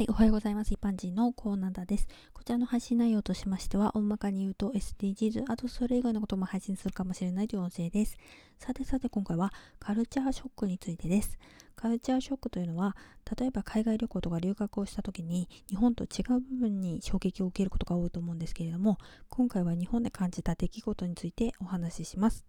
はい、おはようございます。一般人のコーナーです。こちらの配信内容としましては、大まかに言うと SDGs、あとそれ以外のことも配信するかもしれないという音声です。さてさて今回はカルチャーショックについてです。カルチャーショックというのは、例えば海外旅行とか留学をした時に日本と違う部分に衝撃を受けることが多いと思うんですけれども、今回は日本で感じた出来事についてお話しします。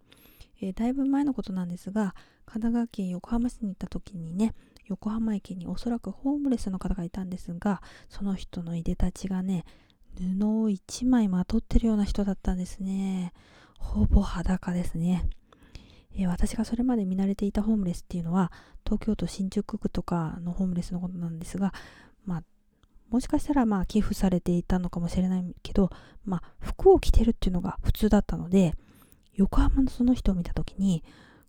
えー、だいぶ前のことなんですが、神奈川県横浜市に行った時にね、横浜駅におそらくホームレスの方がいたんですがその人のいでたちがね布を1枚まとってるような人だったんですね。ほぼ裸ですね、えー、私がそれまで見慣れていたホームレスっていうのは東京都新宿区とかのホームレスのことなんですがまあもしかしたらまあ寄付されていたのかもしれないけど、まあ、服を着てるっていうのが普通だったので横浜のその人を見た時に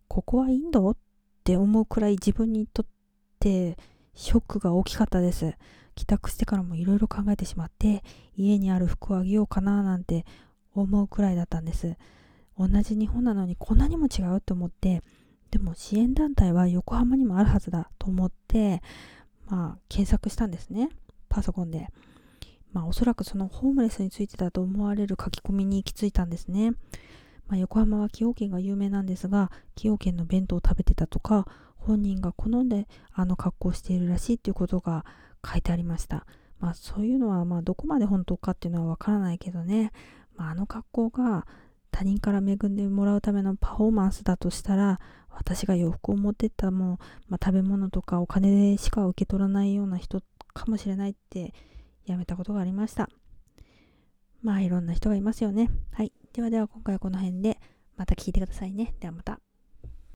ここはインド？って思うくらい自分にとってショックが大きかったです。帰宅してからもいろいろ考えてしまって家にある服をあげようかななんて思うくらいだったんです。同じ日本なのにこんなにも違うと思ってでも支援団体は横浜にもあるはずだと思ってまあ検索したんですねパソコンで。まあおそらくそのホームレスについてだと思われる書き込みに行き着いたんですね。まあ、横浜は崎陽軒が有名なんですが崎陽軒の弁当を食べてたとか本人が好んであの格好をしているらしいっていうことが書いてありました。まあそういうのはまあどこまで本当かっていうのはわからないけどね、まあ、あの格好が他人から恵んでもらうためのパフォーマンスだとしたら私が洋服を持ってったもう、まあ、食べ物とかお金でしか受け取らないような人かもしれないってやめたことがありました。まあいろんな人がいますよね。はい。ではでは今回はこの辺でまた聞いてくださいね。ではまた。